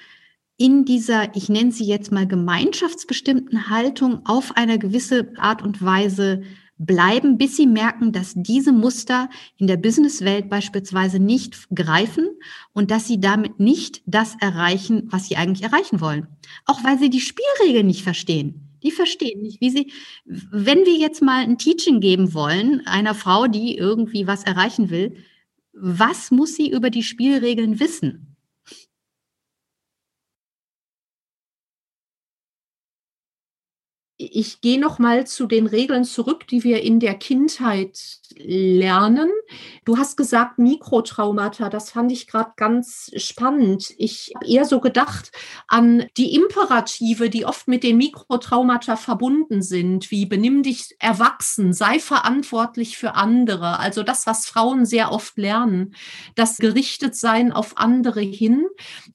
in dieser, ich nenne sie jetzt mal gemeinschaftsbestimmten Haltung auf eine gewisse Art und Weise bleiben, bis sie merken, dass diese Muster in der Businesswelt beispielsweise nicht greifen und dass sie damit nicht das erreichen, was sie eigentlich erreichen wollen. Auch weil sie die Spielregeln nicht verstehen. Die verstehen nicht, wie sie, wenn wir jetzt mal ein Teaching geben wollen, einer Frau, die irgendwie was erreichen will, was muss sie über die Spielregeln wissen? Ich gehe noch mal zu den Regeln zurück, die wir in der Kindheit lernen. Du hast gesagt Mikrotraumata, das fand ich gerade ganz spannend. Ich habe eher so gedacht an die Imperative, die oft mit den Mikrotraumata verbunden sind, wie benimm dich erwachsen, sei verantwortlich für andere. Also das, was Frauen sehr oft lernen, das gerichtet sein auf andere hin,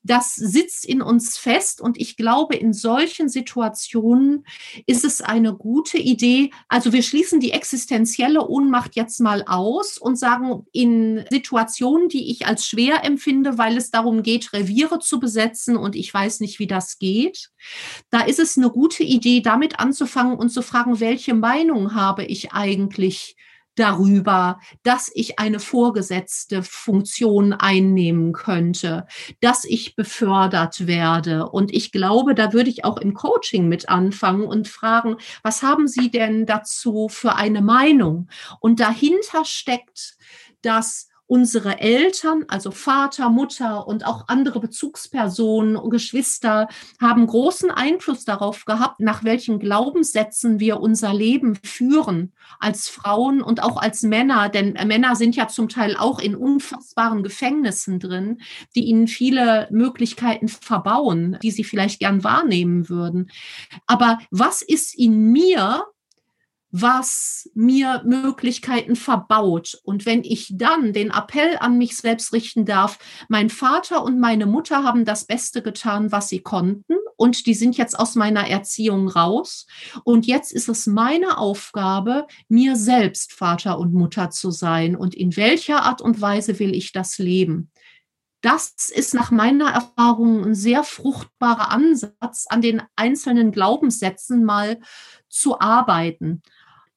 das sitzt in uns fest und ich glaube, in solchen Situationen ist es eine gute Idee. Also wir schließen die existenzielle Ohnmacht jetzt mal aus und sagen, in Situationen, die ich als schwer empfinde, weil es darum geht, Reviere zu besetzen und ich weiß nicht, wie das geht, da ist es eine gute Idee, damit anzufangen und zu fragen, welche Meinung habe ich eigentlich darüber, dass ich eine vorgesetzte Funktion einnehmen könnte, dass ich befördert werde. Und ich glaube, da würde ich auch im Coaching mit anfangen und fragen, was haben Sie denn dazu für eine Meinung? Und dahinter steckt, dass unsere Eltern, also Vater, Mutter und auch andere Bezugspersonen und Geschwister haben großen Einfluss darauf gehabt, nach welchen Glaubenssätzen wir unser Leben führen als Frauen und auch als Männer, denn Männer sind ja zum Teil auch in unfassbaren Gefängnissen drin, die ihnen viele Möglichkeiten verbauen, die sie vielleicht gern wahrnehmen würden. Aber was ist in mir, was mir Möglichkeiten verbaut. Und wenn ich dann den Appell an mich selbst richten darf, mein Vater und meine Mutter haben das Beste getan, was sie konnten, und die sind jetzt aus meiner Erziehung raus. Und jetzt ist es meine Aufgabe, mir selbst Vater und Mutter zu sein. Und in welcher Art und Weise will ich das leben? Das ist nach meiner Erfahrung ein sehr fruchtbarer Ansatz, an den einzelnen Glaubenssätzen mal zu arbeiten.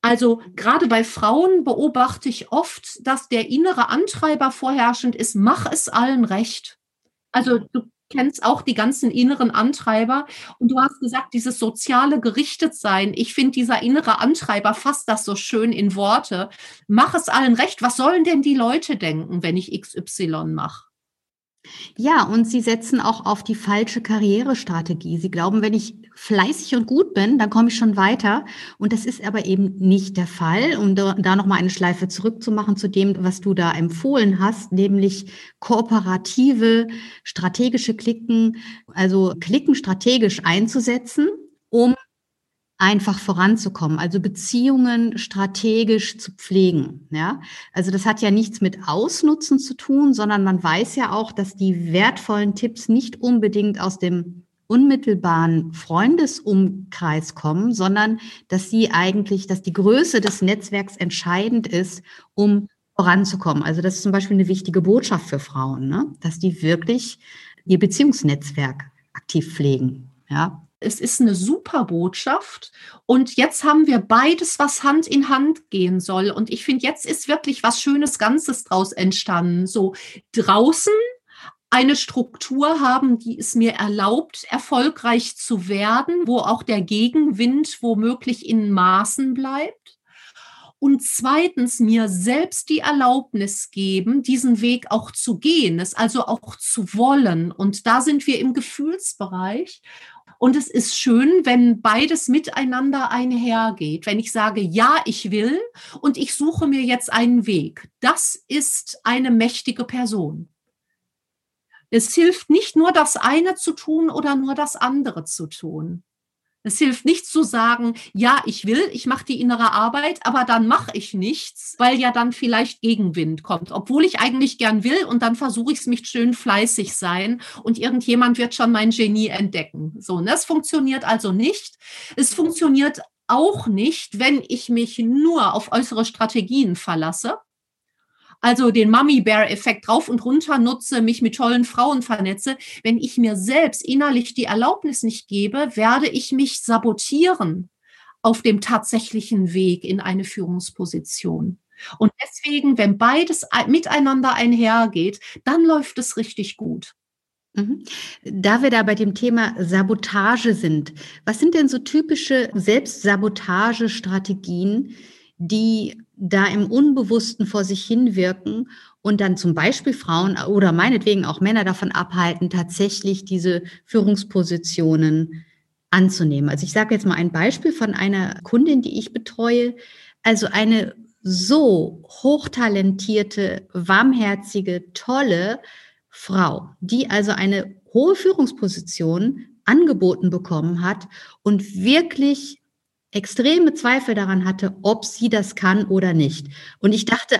Also gerade bei Frauen beobachte ich oft, dass der innere Antreiber vorherrschend ist, mach es allen recht. Also du kennst auch die ganzen inneren Antreiber und du hast gesagt, dieses soziale Gerichtetsein. Ich finde, dieser innere Antreiber fasst das so schön in Worte. Mach es allen recht. Was sollen denn die Leute denken, wenn ich XY mache? Ja, und sie setzen auch auf die falsche Karrierestrategie. Sie glauben, wenn ich fleißig und gut bin, dann komme ich schon weiter. Und das ist aber eben nicht der Fall. Um da nochmal eine Schleife zurückzumachen zu dem, was du da empfohlen hast, nämlich kooperative, strategische Klicken, also Klicken strategisch einzusetzen, um einfach voranzukommen, also Beziehungen strategisch zu pflegen. Ja, also das hat ja nichts mit Ausnutzen zu tun, sondern man weiß ja auch, dass die wertvollen Tipps nicht unbedingt aus dem unmittelbaren Freundesumkreis kommen, sondern dass sie eigentlich, dass die Größe des Netzwerks entscheidend ist, um voranzukommen. Also das ist zum Beispiel eine wichtige Botschaft für Frauen, ne? dass die wirklich ihr Beziehungsnetzwerk aktiv pflegen. Ja, es ist eine super Botschaft. Und jetzt haben wir beides, was Hand in Hand gehen soll. Und ich finde, jetzt ist wirklich was Schönes Ganzes draus entstanden. So draußen eine Struktur haben, die es mir erlaubt, erfolgreich zu werden, wo auch der Gegenwind womöglich in Maßen bleibt. Und zweitens mir selbst die Erlaubnis geben, diesen Weg auch zu gehen, es also auch zu wollen. Und da sind wir im Gefühlsbereich. Und es ist schön, wenn beides miteinander einhergeht. Wenn ich sage, ja, ich will und ich suche mir jetzt einen Weg. Das ist eine mächtige Person. Es hilft nicht nur das eine zu tun oder nur das andere zu tun. Es hilft nicht zu sagen, ja, ich will, ich mache die innere Arbeit, aber dann mache ich nichts, weil ja dann vielleicht Gegenwind kommt, obwohl ich eigentlich gern will und dann versuche ich es mich schön fleißig sein und irgendjemand wird schon mein Genie entdecken. So, das ne? funktioniert also nicht. Es funktioniert auch nicht, wenn ich mich nur auf äußere Strategien verlasse also den Mummy Bear Effekt drauf und runter nutze, mich mit tollen Frauen vernetze, wenn ich mir selbst innerlich die Erlaubnis nicht gebe, werde ich mich sabotieren auf dem tatsächlichen Weg in eine Führungsposition. Und deswegen, wenn beides miteinander einhergeht, dann läuft es richtig gut. Mhm. Da wir da bei dem Thema Sabotage sind, was sind denn so typische Selbstsabotagestrategien, die da im Unbewussten vor sich hin wirken und dann zum Beispiel Frauen oder meinetwegen auch Männer davon abhalten, tatsächlich diese Führungspositionen anzunehmen. Also ich sage jetzt mal ein Beispiel von einer Kundin, die ich betreue. Also eine so hochtalentierte, warmherzige, tolle Frau, die also eine hohe Führungsposition angeboten bekommen hat und wirklich extreme Zweifel daran hatte, ob sie das kann oder nicht. Und ich dachte,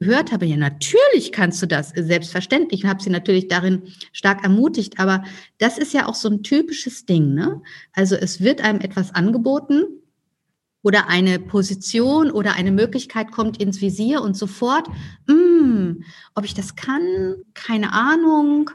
gehört habe, ja, natürlich kannst du das, selbstverständlich. Ich habe sie natürlich darin stark ermutigt, aber das ist ja auch so ein typisches Ding. Ne? Also es wird einem etwas angeboten oder eine Position oder eine Möglichkeit kommt ins Visier und sofort, mh, hm, ob ich das kann, keine Ahnung,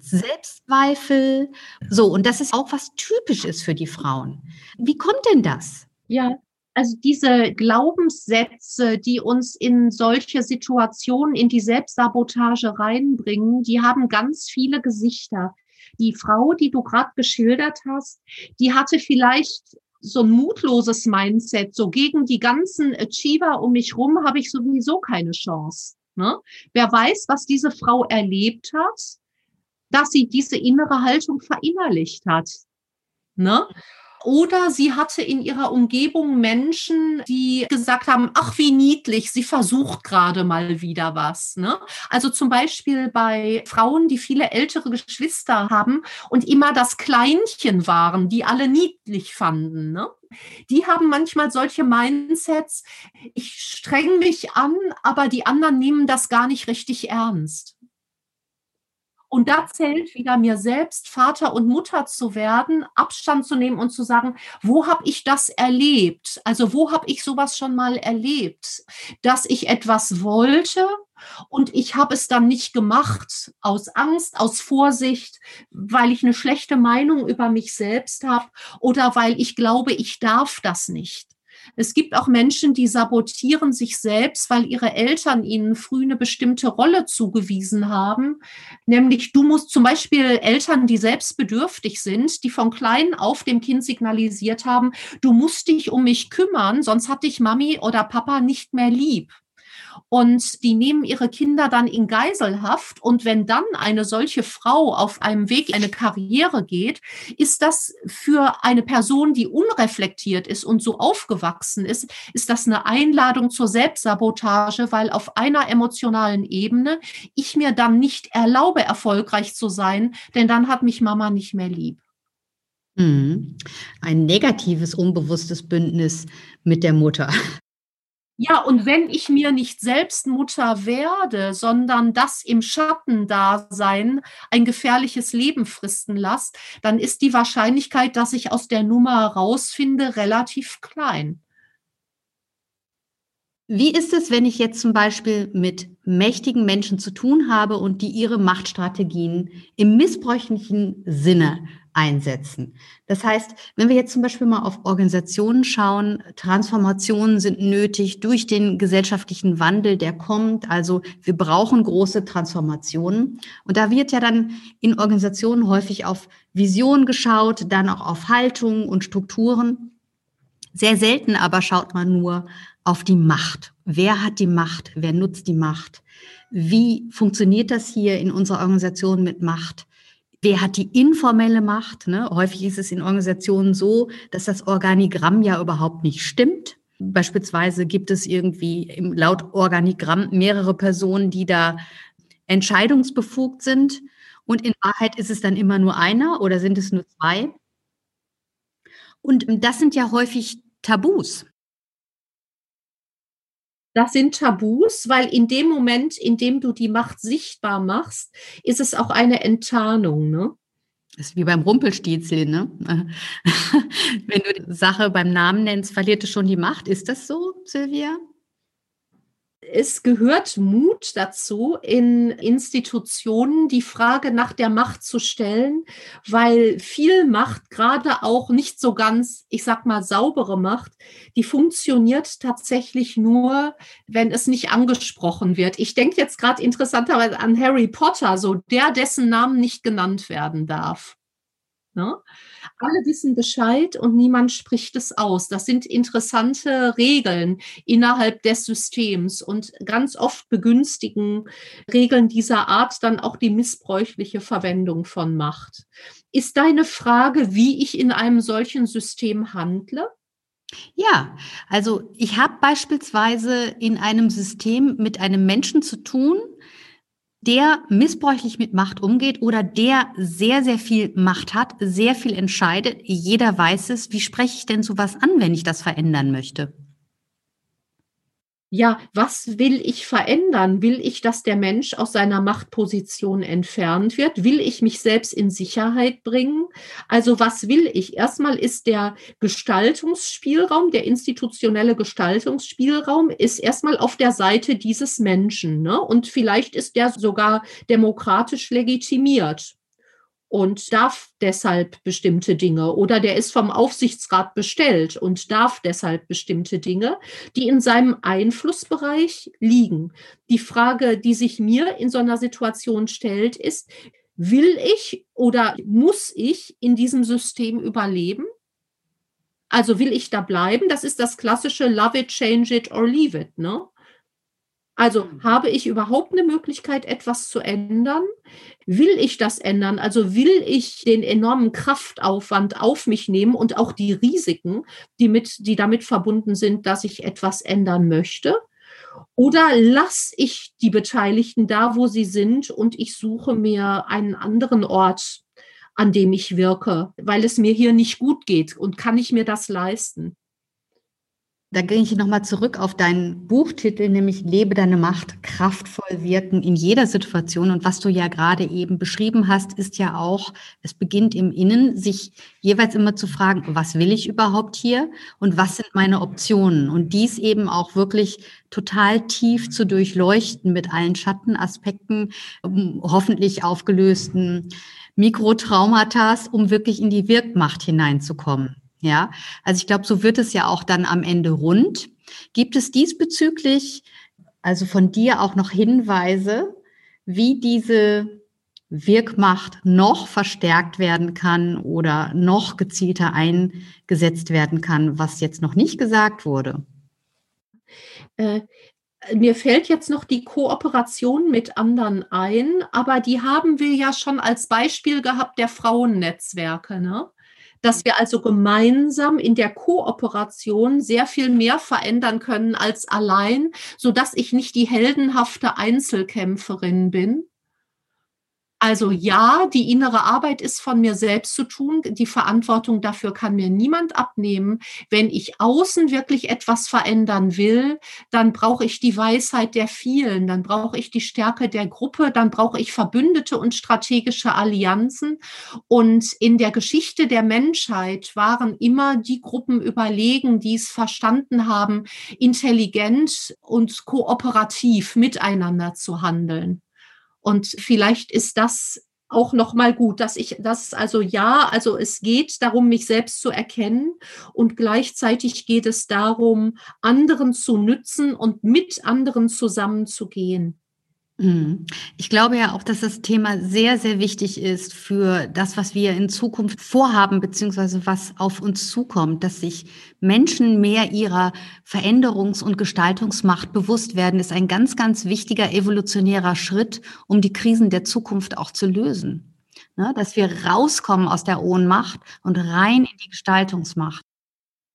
Selbstzweifel. So, und das ist auch was Typisches für die Frauen. Wie kommt denn das? Ja, also diese Glaubenssätze, die uns in solche Situationen, in die Selbstsabotage reinbringen, die haben ganz viele Gesichter. Die Frau, die du gerade geschildert hast, die hatte vielleicht so ein mutloses Mindset, so gegen die ganzen Achiever um mich rum habe ich sowieso keine Chance. Ne? Wer weiß, was diese Frau erlebt hat, dass sie diese innere Haltung verinnerlicht hat. Ne? Oder sie hatte in ihrer Umgebung Menschen, die gesagt haben, ach wie niedlich, sie versucht gerade mal wieder was. Ne? Also zum Beispiel bei Frauen, die viele ältere Geschwister haben und immer das Kleinchen waren, die alle niedlich fanden. Ne? Die haben manchmal solche Mindsets, ich streng mich an, aber die anderen nehmen das gar nicht richtig ernst. Und da zählt wieder mir selbst Vater und Mutter zu werden, Abstand zu nehmen und zu sagen, wo habe ich das erlebt? Also wo habe ich sowas schon mal erlebt, dass ich etwas wollte und ich habe es dann nicht gemacht aus Angst, aus Vorsicht, weil ich eine schlechte Meinung über mich selbst habe oder weil ich glaube, ich darf das nicht. Es gibt auch Menschen, die sabotieren sich selbst, weil ihre Eltern ihnen früh eine bestimmte Rolle zugewiesen haben. Nämlich, du musst zum Beispiel Eltern, die selbstbedürftig sind, die von klein auf dem Kind signalisiert haben, du musst dich um mich kümmern, sonst hat dich Mami oder Papa nicht mehr lieb und die nehmen ihre Kinder dann in Geiselhaft. Und wenn dann eine solche Frau auf einem Weg eine Karriere geht, ist das für eine Person, die unreflektiert ist und so aufgewachsen ist, ist das eine Einladung zur Selbstsabotage, weil auf einer emotionalen Ebene ich mir dann nicht erlaube, erfolgreich zu sein, denn dann hat mich Mama nicht mehr lieb. Mhm. Ein negatives, unbewusstes Bündnis mit der Mutter. Ja, und wenn ich mir nicht selbst Mutter werde, sondern das im Schattendasein ein gefährliches Leben fristen lasse, dann ist die Wahrscheinlichkeit, dass ich aus der Nummer rausfinde, relativ klein. Wie ist es, wenn ich jetzt zum Beispiel mit mächtigen Menschen zu tun habe und die ihre Machtstrategien im missbräuchlichen Sinne einsetzen. Das heißt, wenn wir jetzt zum Beispiel mal auf Organisationen schauen, Transformationen sind nötig durch den gesellschaftlichen Wandel, der kommt. Also wir brauchen große Transformationen. Und da wird ja dann in Organisationen häufig auf Vision geschaut, dann auch auf Haltung und Strukturen. Sehr selten aber schaut man nur auf die Macht. Wer hat die Macht? Wer nutzt die Macht? Wie funktioniert das hier in unserer Organisation mit Macht? Wer hat die informelle Macht? Ne? Häufig ist es in Organisationen so, dass das Organigramm ja überhaupt nicht stimmt. Beispielsweise gibt es irgendwie laut Organigramm mehrere Personen, die da entscheidungsbefugt sind. Und in Wahrheit ist es dann immer nur einer oder sind es nur zwei. Und das sind ja häufig Tabus. Das sind Tabus, weil in dem Moment, in dem du die Macht sichtbar machst, ist es auch eine Enttarnung. Ne? Das ist wie beim Rumpelstilzchen, ne? Wenn du die Sache beim Namen nennst, verliert es schon die Macht. Ist das so, Silvia? Es gehört Mut dazu, in Institutionen die Frage nach der Macht zu stellen, weil viel Macht, gerade auch nicht so ganz, ich sag mal, saubere Macht, die funktioniert tatsächlich nur, wenn es nicht angesprochen wird. Ich denke jetzt gerade interessanterweise an Harry Potter, so der, dessen Namen nicht genannt werden darf. Ne? Alle wissen Bescheid und niemand spricht es aus. Das sind interessante Regeln innerhalb des Systems und ganz oft begünstigen Regeln dieser Art dann auch die missbräuchliche Verwendung von Macht. Ist deine Frage, wie ich in einem solchen System handle? Ja, also ich habe beispielsweise in einem System mit einem Menschen zu tun, der missbräuchlich mit Macht umgeht oder der sehr, sehr viel Macht hat, sehr viel entscheidet, jeder weiß es. Wie spreche ich denn sowas an, wenn ich das verändern möchte? Ja, was will ich verändern? Will ich, dass der Mensch aus seiner Machtposition entfernt wird? Will ich mich selbst in Sicherheit bringen? Also was will ich? Erstmal ist der Gestaltungsspielraum, der institutionelle Gestaltungsspielraum, ist erstmal auf der Seite dieses Menschen. Ne? Und vielleicht ist der sogar demokratisch legitimiert und darf deshalb bestimmte Dinge oder der ist vom Aufsichtsrat bestellt und darf deshalb bestimmte Dinge, die in seinem Einflussbereich liegen. Die Frage, die sich mir in so einer Situation stellt, ist, will ich oder muss ich in diesem System überleben? Also will ich da bleiben? Das ist das klassische Love it, change it or leave it, ne? Also habe ich überhaupt eine Möglichkeit, etwas zu ändern? Will ich das ändern? Also will ich den enormen Kraftaufwand auf mich nehmen und auch die Risiken, die, mit, die damit verbunden sind, dass ich etwas ändern möchte? Oder lasse ich die Beteiligten da, wo sie sind und ich suche mir einen anderen Ort, an dem ich wirke, weil es mir hier nicht gut geht und kann ich mir das leisten? Da gehe ich nochmal zurück auf deinen Buchtitel, nämlich Lebe deine Macht, kraftvoll wirken in jeder Situation. Und was du ja gerade eben beschrieben hast, ist ja auch, es beginnt im Innen, sich jeweils immer zu fragen, was will ich überhaupt hier und was sind meine Optionen? Und dies eben auch wirklich total tief zu durchleuchten mit allen Schattenaspekten, hoffentlich aufgelösten Mikrotraumata, um wirklich in die Wirkmacht hineinzukommen. Ja, also ich glaube, so wird es ja auch dann am Ende rund. Gibt es diesbezüglich also von dir auch noch Hinweise, wie diese Wirkmacht noch verstärkt werden kann oder noch gezielter eingesetzt werden kann, was jetzt noch nicht gesagt wurde? Äh, mir fällt jetzt noch die Kooperation mit anderen ein, aber die haben wir ja schon als Beispiel gehabt der Frauennetzwerke. Ne? Dass wir also gemeinsam in der Kooperation sehr viel mehr verändern können als allein, so dass ich nicht die heldenhafte Einzelkämpferin bin, also ja, die innere Arbeit ist von mir selbst zu tun. Die Verantwortung dafür kann mir niemand abnehmen. Wenn ich außen wirklich etwas verändern will, dann brauche ich die Weisheit der vielen, dann brauche ich die Stärke der Gruppe, dann brauche ich Verbündete und strategische Allianzen. Und in der Geschichte der Menschheit waren immer die Gruppen überlegen, die es verstanden haben, intelligent und kooperativ miteinander zu handeln. Und vielleicht ist das auch noch mal gut, dass ich das also ja, also es geht darum, mich selbst zu erkennen und gleichzeitig geht es darum, anderen zu nützen und mit anderen zusammenzugehen. Mhm. Ich glaube ja auch, dass das Thema sehr, sehr wichtig ist für das, was wir in Zukunft vorhaben, beziehungsweise was auf uns zukommt, dass sich Menschen mehr ihrer Veränderungs- und Gestaltungsmacht bewusst werden, ist ein ganz, ganz wichtiger evolutionärer Schritt, um die Krisen der Zukunft auch zu lösen. Ne, dass wir rauskommen aus der Ohnmacht und rein in die Gestaltungsmacht.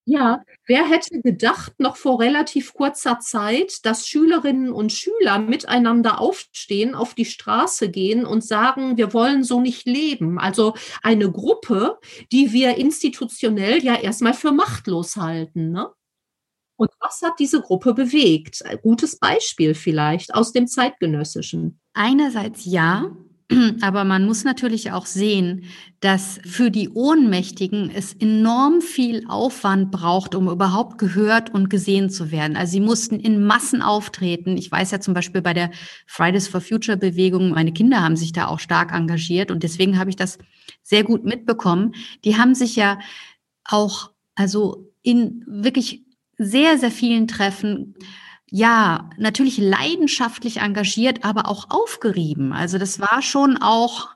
Ja, wer hätte gedacht, noch vor relativ kurzer Zeit, dass Schülerinnen und Schüler miteinander aufstehen, auf die Straße gehen und sagen, wir wollen so nicht leben. Also eine Gruppe, die wir institutionell ja erstmal für machtlos halten. Ne? Und was hat diese Gruppe bewegt? Ein gutes Beispiel vielleicht aus dem zeitgenössischen. Einerseits ja, aber man muss natürlich auch sehen, dass für die Ohnmächtigen es enorm viel Aufwand braucht, um überhaupt gehört und gesehen zu werden. Also sie mussten in Massen auftreten. Ich weiß ja zum Beispiel bei der Fridays for Future Bewegung, meine Kinder haben sich da auch stark engagiert und deswegen habe ich das sehr gut mitbekommen. Die haben sich ja auch, also in wirklich sehr, sehr vielen Treffen ja, natürlich leidenschaftlich engagiert, aber auch aufgerieben. Also das war schon auch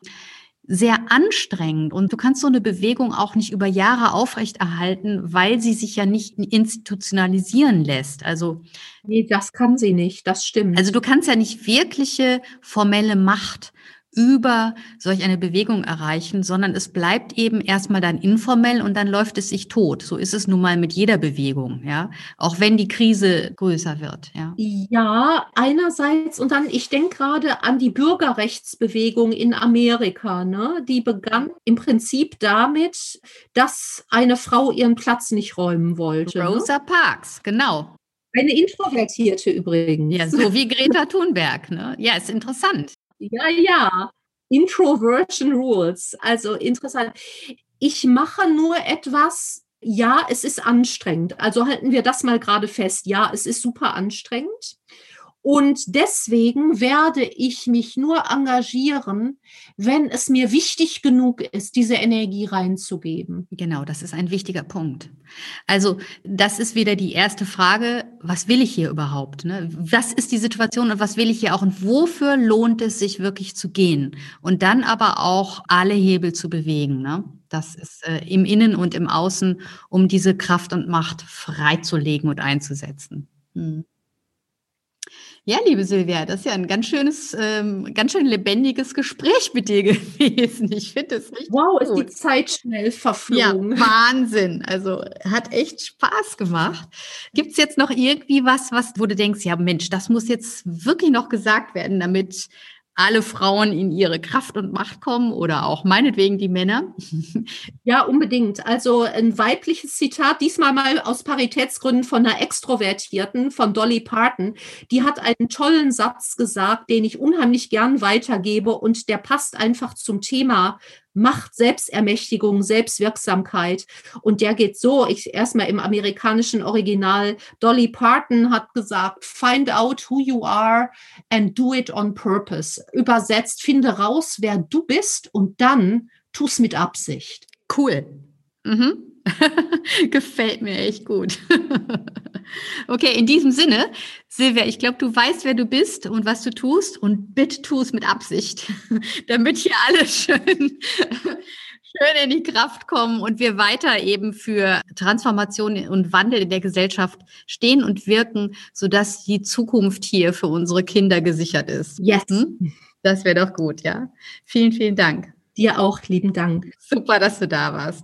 sehr anstrengend und du kannst so eine Bewegung auch nicht über Jahre aufrechterhalten, weil sie sich ja nicht institutionalisieren lässt. Also nee, das kann sie nicht, das stimmt. Also du kannst ja nicht wirkliche formelle Macht über solch eine Bewegung erreichen, sondern es bleibt eben erstmal dann informell und dann läuft es sich tot. So ist es nun mal mit jeder Bewegung, ja. Auch wenn die Krise größer wird, ja. Ja, einerseits und dann, ich denke gerade an die Bürgerrechtsbewegung in Amerika, ne? Die begann im Prinzip damit, dass eine Frau ihren Platz nicht räumen wollte. Ne? Rosa ne? Parks, genau. Eine Introvertierte übrigens. Ja, so wie Greta Thunberg, ne? Ja, ist interessant. Ja, ja. Introversion Rules. Also interessant. Ich mache nur etwas, ja, es ist anstrengend. Also halten wir das mal gerade fest. Ja, es ist super anstrengend. Und deswegen werde ich mich nur engagieren, wenn es mir wichtig genug ist, diese Energie reinzugeben. Genau, das ist ein wichtiger Punkt. Also das ist wieder die erste Frage, was will ich hier überhaupt? Ne? Was ist die Situation und was will ich hier auch und wofür lohnt es sich wirklich zu gehen? Und dann aber auch alle Hebel zu bewegen. Ne? Das ist äh, im Innen und im Außen, um diese Kraft und Macht freizulegen und einzusetzen. Hm. Ja, liebe Silvia, das ist ja ein ganz schönes, ähm, ganz schön lebendiges Gespräch mit dir gewesen. Ich finde es richtig Wow, ist die Zeit schnell verflogen. Ja, Wahnsinn. Also hat echt Spaß gemacht. Gibt es jetzt noch irgendwie was, was, wo du denkst, ja Mensch, das muss jetzt wirklich noch gesagt werden, damit alle Frauen in ihre Kraft und Macht kommen oder auch meinetwegen die Männer? Ja, unbedingt. Also ein weibliches Zitat, diesmal mal aus Paritätsgründen von einer Extrovertierten, von Dolly Parton. Die hat einen tollen Satz gesagt, den ich unheimlich gern weitergebe und der passt einfach zum Thema Macht, Selbstermächtigung, Selbstwirksamkeit. Und der geht so, ich erstmal im amerikanischen Original, Dolly Parton hat gesagt, find out who you are and do it on purpose. Übersetzt, finde raus, wer du bist und dann tu's mit Absicht. Cool. Mhm. Gefällt mir echt gut. okay, in diesem Sinne, Silvia, ich glaube, du weißt, wer du bist und was du tust und bitte tu es mit Absicht, damit hier alle schön, schön in die Kraft kommen und wir weiter eben für Transformation und Wandel in der Gesellschaft stehen und wirken, sodass die Zukunft hier für unsere Kinder gesichert ist. Yes. Hm? Das wäre doch gut, ja. Vielen, vielen Dank. Dir auch, lieben Dank. Super, dass du da warst.